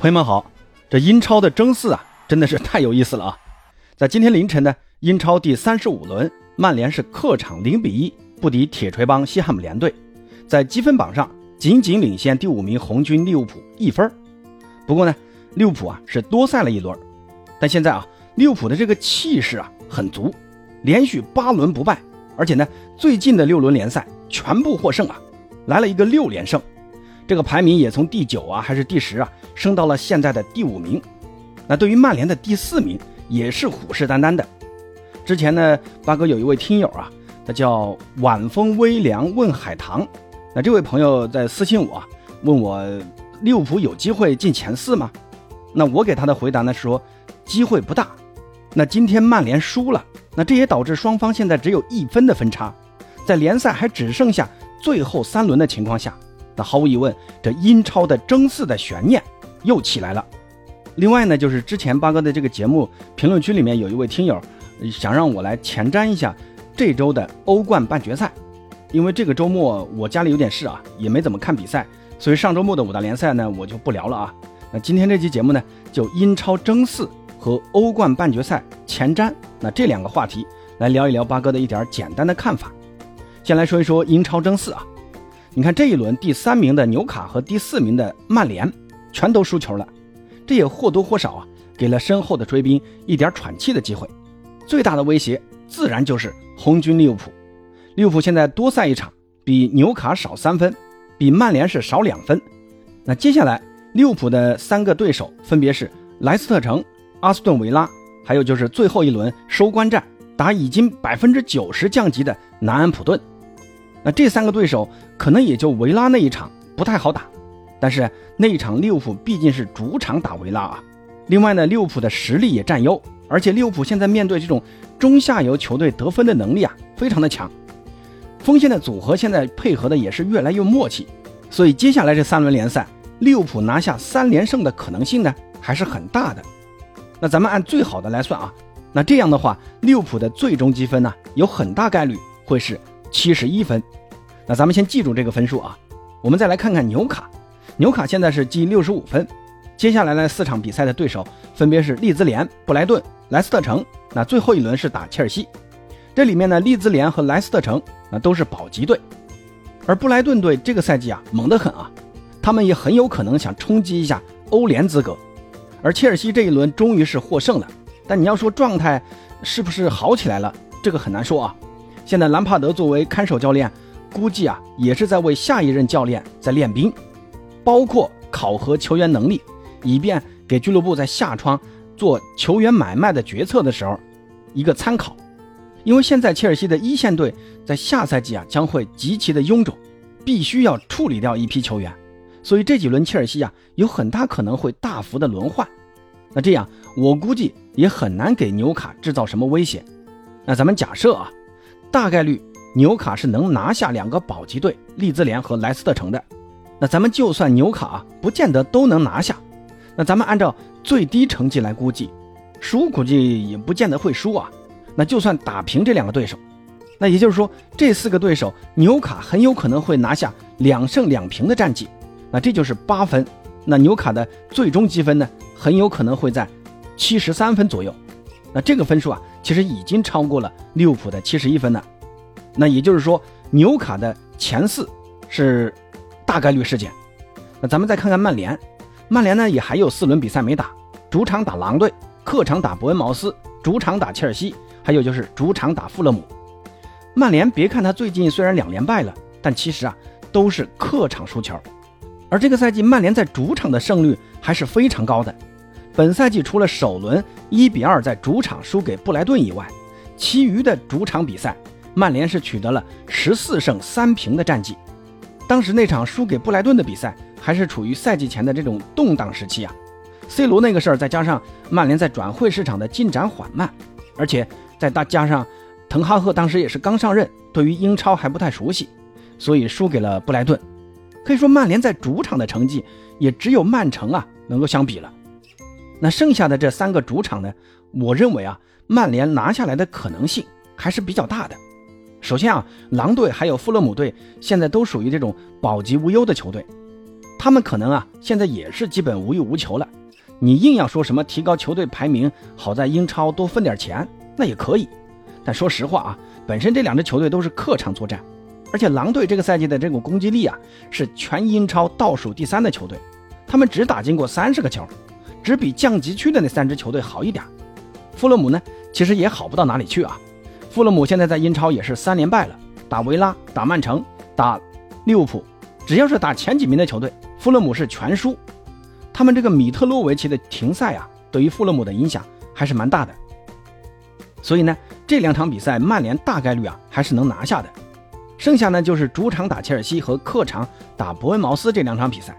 朋友们好，这英超的争四啊，真的是太有意思了啊！在今天凌晨呢，英超第三十五轮，曼联是客场零比一不敌铁锤帮西汉姆联队，在积分榜上仅仅领先第五名红军利物浦一分。不过呢，利物浦啊是多赛了一轮，但现在啊，利物浦的这个气势啊很足，连续八轮不败，而且呢，最近的六轮联赛全部获胜啊，来了一个六连胜。这个排名也从第九啊，还是第十啊，升到了现在的第五名。那对于曼联的第四名，也是虎视眈眈的。之前呢，八哥有一位听友啊，他叫晚风微凉问海棠。那这位朋友在私信我啊，问我利物浦有机会进前四吗？那我给他的回答呢，说机会不大。那今天曼联输了，那这也导致双方现在只有一分的分差，在联赛还只剩下最后三轮的情况下。那毫无疑问，这英超的争四的悬念又起来了。另外呢，就是之前八哥的这个节目评论区里面有一位听友想让我来前瞻一下这周的欧冠半决赛，因为这个周末我家里有点事啊，也没怎么看比赛，所以上周末的五大联赛呢我就不聊了啊。那今天这期节目呢，就英超争四和欧冠半决赛前瞻那这两个话题来聊一聊八哥的一点简单的看法。先来说一说英超争四啊。你看这一轮第三名的纽卡和第四名的曼联全都输球了，这也或多或少啊给了身后的追兵一点喘气的机会。最大的威胁自然就是红军利物浦。利物浦现在多赛一场，比纽卡少三分，比曼联是少两分。那接下来利物浦的三个对手分别是莱斯特城、阿斯顿维拉，还有就是最后一轮收官战打已经百分之九十降级的南安普顿。那这三个对手可能也就维拉那一场不太好打，但是那一场利物浦毕竟是主场打维拉啊。另外呢，利物浦的实力也占优，而且利物浦现在面对这种中下游球队得分的能力啊非常的强，锋线的组合现在配合的也是越来越默契，所以接下来这三轮联赛，利物浦拿下三连胜的可能性呢还是很大的。那咱们按最好的来算啊，那这样的话，利物浦的最终积分呢有很大概率会是。七十一分，那咱们先记住这个分数啊。我们再来看看纽卡，纽卡现在是积六十五分。接下来呢四场比赛的对手分别是利兹联、布莱顿、莱斯特城。那最后一轮是打切尔西。这里面呢，利兹联和莱斯特城那都是保级队，而布莱顿队这个赛季啊猛得很啊，他们也很有可能想冲击一下欧联资格。而切尔西这一轮终于是获胜了，但你要说状态是不是好起来了，这个很难说啊。现在兰帕德作为看守教练，估计啊也是在为下一任教练在练兵，包括考核球员能力，以便给俱乐部在下窗做球员买卖的决策的时候一个参考。因为现在切尔西的一线队在下赛季啊将会极其的臃肿，必须要处理掉一批球员，所以这几轮切尔西啊有很大可能会大幅的轮换。那这样我估计也很难给纽卡制造什么威胁。那咱们假设啊。大概率纽卡是能拿下两个保级队利兹联和莱斯特城的。那咱们就算纽卡不见得都能拿下，那咱们按照最低成绩来估计，输估计也不见得会输啊。那就算打平这两个对手，那也就是说这四个对手纽卡很有可能会拿下两胜两平的战绩，那这就是八分。那纽卡的最终积分呢，很有可能会在七十三分左右。那这个分数啊。其实已经超过了利物浦的七十一分了，那也就是说纽卡的前四是大概率事件。那咱们再看看曼联，曼联呢也还有四轮比赛没打，主场打狼队，客场打伯恩茅斯，主场打切尔西，还有就是主场打富勒姆。曼联别看他最近虽然两连败了，但其实啊都是客场输球，而这个赛季曼联在主场的胜率还是非常高的。本赛季除了首轮一比二在主场输给布莱顿以外，其余的主场比赛，曼联是取得了十四胜三平的战绩。当时那场输给布莱顿的比赛，还是处于赛季前的这种动荡时期啊。C 罗那个事儿，再加上曼联在转会市场的进展缓慢，而且再大加上滕哈赫当时也是刚上任，对于英超还不太熟悉，所以输给了布莱顿。可以说曼联在主场的成绩，也只有曼城啊能够相比了。那剩下的这三个主场呢？我认为啊，曼联拿下来的可能性还是比较大的。首先啊，狼队还有富勒姆队现在都属于这种保级无忧的球队。他们可能啊现在也是基本无欲无求了。你硬要说什么提高球队排名，好在英超多分点钱，那也可以。但说实话啊，本身这两支球队都是客场作战，而且狼队这个赛季的这种攻击力啊，是全英超倒数第三的球队，他们只打进过三十个球，只比降级区的那三支球队好一点。富勒姆呢，其实也好不到哪里去啊。富勒姆现在在英超也是三连败了，打维拉、打曼城、打利物浦，只要是打前几名的球队，富勒姆是全输。他们这个米特洛维奇的停赛啊，对于富勒姆的影响还是蛮大的。所以呢，这两场比赛曼联大概率啊还是能拿下的。剩下呢就是主场打切尔西和客场打伯恩茅斯这两场比赛，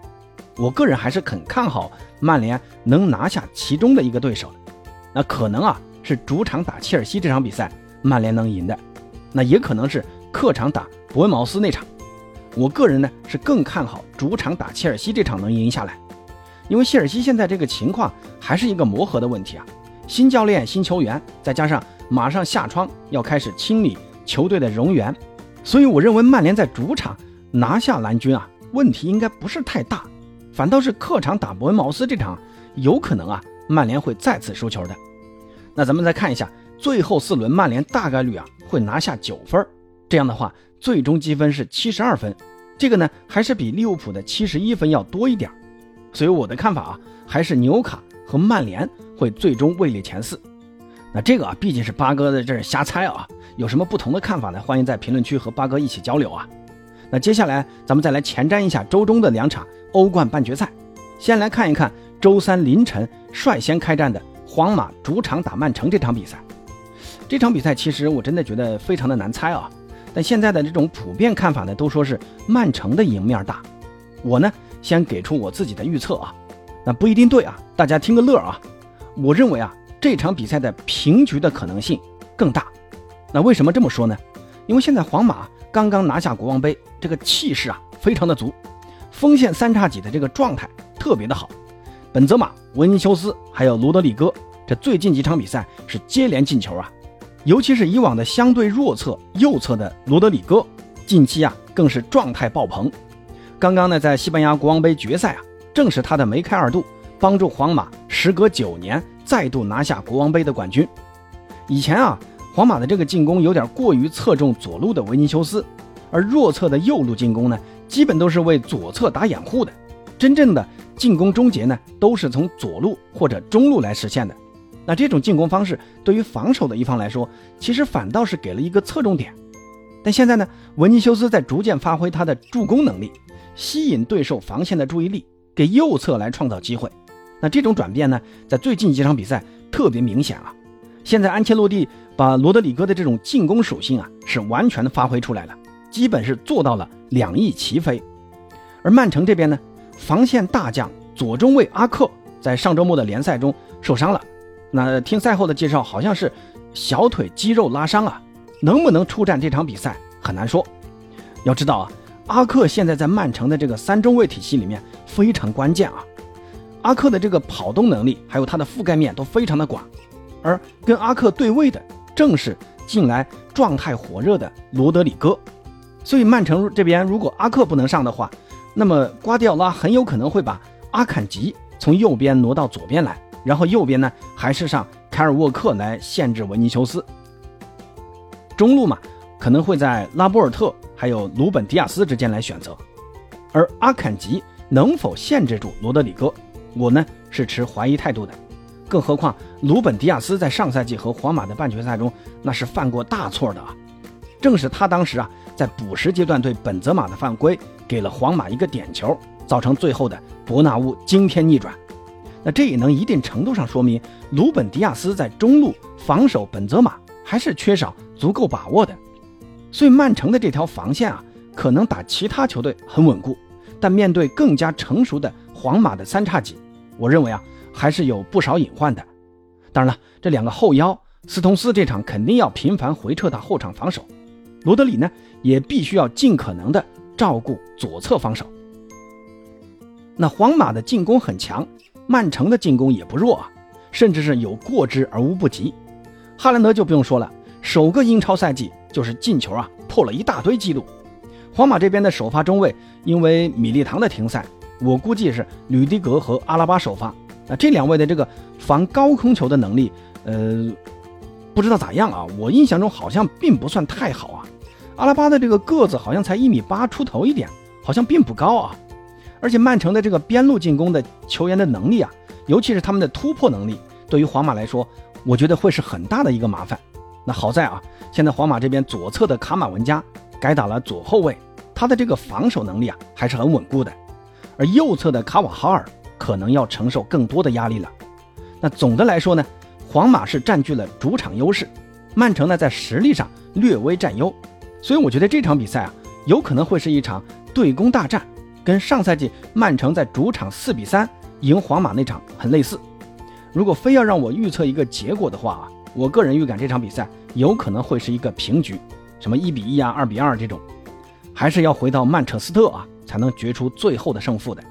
我个人还是很看好曼联能拿下其中的一个对手的。那可能啊是主场打切尔西这场比赛曼联能赢的，那也可能是客场打伯恩茅斯那场。我个人呢是更看好主场打切尔西这场能赢下来，因为切尔西现在这个情况还是一个磨合的问题啊，新教练、新球员，再加上马上下窗要开始清理球队的容员，所以我认为曼联在主场拿下蓝军啊问题应该不是太大，反倒是客场打伯恩茅斯这场有可能啊。曼联会再次输球的，那咱们再看一下最后四轮，曼联大概率啊会拿下九分，这样的话最终积分是七十二分，这个呢还是比利物浦的七十一分要多一点，所以我的看法啊还是纽卡和曼联会最终位列前四。那这个啊毕竟是八哥在这儿瞎猜啊，有什么不同的看法呢？欢迎在评论区和八哥一起交流啊。那接下来咱们再来前瞻一下周中的两场欧冠半决赛，先来看一看。周三凌晨率先开战的皇马主场打曼城这场比赛，这场比赛其实我真的觉得非常的难猜啊。但现在的这种普遍看法呢，都说是曼城的赢面大。我呢，先给出我自己的预测啊，那不一定对啊，大家听个乐啊。我认为啊，这场比赛的平局的可能性更大。那为什么这么说呢？因为现在皇马刚刚拿下国王杯，这个气势啊非常的足，锋线三叉戟的这个状态特别的好。本泽马、维尼修斯还有罗德里戈，这最近几场比赛是接连进球啊！尤其是以往的相对弱侧右侧的罗德里戈，近期啊更是状态爆棚。刚刚呢，在西班牙国王杯决赛啊，正是他的梅开二度，帮助皇马时隔九年再度拿下国王杯的冠军。以前啊，皇马的这个进攻有点过于侧重左路的维尼修斯，而弱侧的右路进攻呢，基本都是为左侧打掩护的，真正的。进攻终结呢，都是从左路或者中路来实现的。那这种进攻方式对于防守的一方来说，其实反倒是给了一个侧重点。但现在呢，文尼修斯在逐渐发挥他的助攻能力，吸引对手防线的注意力，给右侧来创造机会。那这种转变呢，在最近几场比赛特别明显啊。现在安切洛蒂把罗德里戈的这种进攻属性啊，是完全的发挥出来了，基本是做到了两翼齐飞。而曼城这边呢？防线大将左中卫阿克在上周末的联赛中受伤了，那听赛后的介绍，好像是小腿肌肉拉伤啊，能不能出战这场比赛很难说。要知道啊，阿克现在在曼城的这个三中卫体系里面非常关键啊。阿克的这个跑动能力还有他的覆盖面都非常的广，而跟阿克对位的正是近来状态火热的罗德里戈，所以曼城这边如果阿克不能上的话，那么瓜迪奥拉很有可能会把阿坎吉从右边挪到左边来，然后右边呢还是上凯尔沃克来限制维尼修斯。中路嘛，可能会在拉波尔特还有鲁本迪亚斯之间来选择。而阿坎吉能否限制住罗德里戈，我呢是持怀疑态度的。更何况鲁本迪亚斯在上赛季和皇马的半决赛中那是犯过大错的啊，正是他当时啊在补时阶段对本泽马的犯规。给了皇马一个点球，造成最后的伯纳乌惊天逆转。那这也能一定程度上说明鲁本迪亚斯在中路防守本泽马还是缺少足够把握的。所以曼城的这条防线啊，可能打其他球队很稳固，但面对更加成熟的皇马的三叉戟，我认为啊还是有不少隐患的。当然了，这两个后腰斯通斯这场肯定要频繁回撤到后场防守，罗德里呢也必须要尽可能的。照顾左侧防守，那皇马的进攻很强，曼城的进攻也不弱啊，甚至是有过之而无不及。哈兰德就不用说了，首个英超赛季就是进球啊，破了一大堆记录。皇马这边的首发中卫因为米利唐的停赛，我估计是吕迪格和阿拉巴首发。那这两位的这个防高空球的能力，呃，不知道咋样啊？我印象中好像并不算太好啊。阿拉巴的这个个子好像才一米八出头一点，好像并不高啊。而且曼城的这个边路进攻的球员的能力啊，尤其是他们的突破能力，对于皇马来说，我觉得会是很大的一个麻烦。那好在啊，现在皇马这边左侧的卡马文加改打了左后卫，他的这个防守能力啊还是很稳固的。而右侧的卡瓦哈尔可能要承受更多的压力了。那总的来说呢，皇马是占据了主场优势，曼城呢在实力上略微占优。所以我觉得这场比赛啊，有可能会是一场对攻大战，跟上赛季曼城在主场四比三赢皇马那场很类似。如果非要让我预测一个结果的话啊，我个人预感这场比赛有可能会是一个平局，什么一比一啊、二比二这种，还是要回到曼彻斯特啊才能决出最后的胜负的。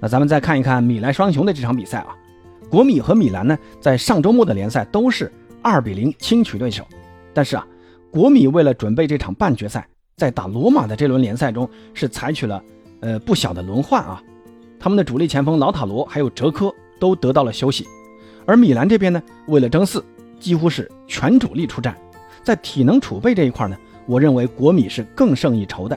那咱们再看一看米兰双雄的这场比赛啊，国米和米兰呢在上周末的联赛都是二比零轻取对手，但是啊。国米为了准备这场半决赛，在打罗马的这轮联赛中是采取了呃不小的轮换啊，他们的主力前锋劳塔罗还有哲科都得到了休息，而米兰这边呢，为了争四，几乎是全主力出战，在体能储备这一块呢，我认为国米是更胜一筹的。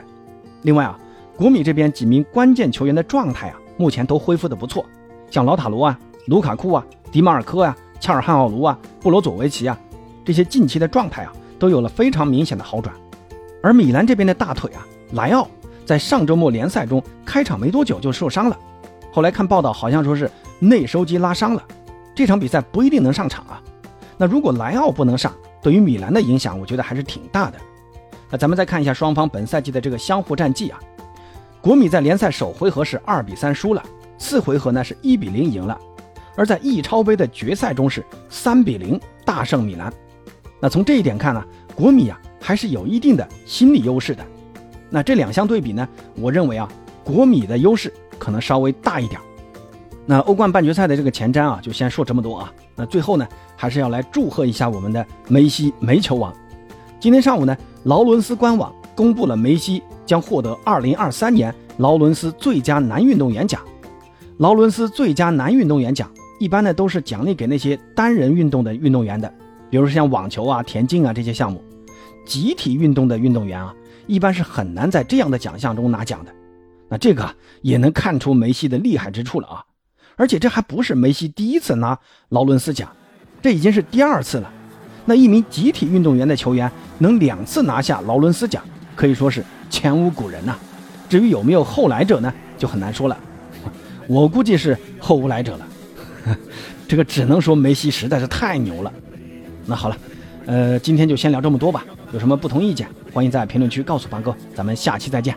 另外啊，国米这边几名关键球员的状态啊，目前都恢复的不错，像劳塔罗啊、卢卡库啊、迪马尔科啊、恰尔汉奥卢啊、布罗佐维奇啊，这些近期的状态啊。都有了非常明显的好转，而米兰这边的大腿啊，莱奥在上周末联赛中开场没多久就受伤了，后来看报道好像说是内收肌拉伤了，这场比赛不一定能上场啊。那如果莱奥不能上，对于米兰的影响，我觉得还是挺大的。那咱们再看一下双方本赛季的这个相互战绩啊，国米在联赛首回合是二比三输了，次回合呢是一比零赢了，而在意超杯的决赛中是三比零大胜米兰。那从这一点看呢，国米啊还是有一定的心理优势的。那这两项对比呢，我认为啊，国米的优势可能稍微大一点。那欧冠半决赛的这个前瞻啊，就先说这么多啊。那最后呢，还是要来祝贺一下我们的梅西梅球王。今天上午呢，劳伦斯官网公布了梅西将获得2023年劳伦斯最佳男运动员奖。劳伦斯最佳男运动员奖一般呢都是奖励给那些单人运动的运动员的。比如说像网球啊、田径啊这些项目，集体运动的运动员啊，一般是很难在这样的奖项中拿奖的。那这个也能看出梅西的厉害之处了啊！而且这还不是梅西第一次拿劳伦斯奖，这已经是第二次了。那一名集体运动员的球员能两次拿下劳伦斯奖，可以说是前无古人呐。至于有没有后来者呢，就很难说了。我估计是后无来者了。这个只能说梅西实在是太牛了。那好了，呃，今天就先聊这么多吧。有什么不同意见，欢迎在评论区告诉凡哥。咱们下期再见。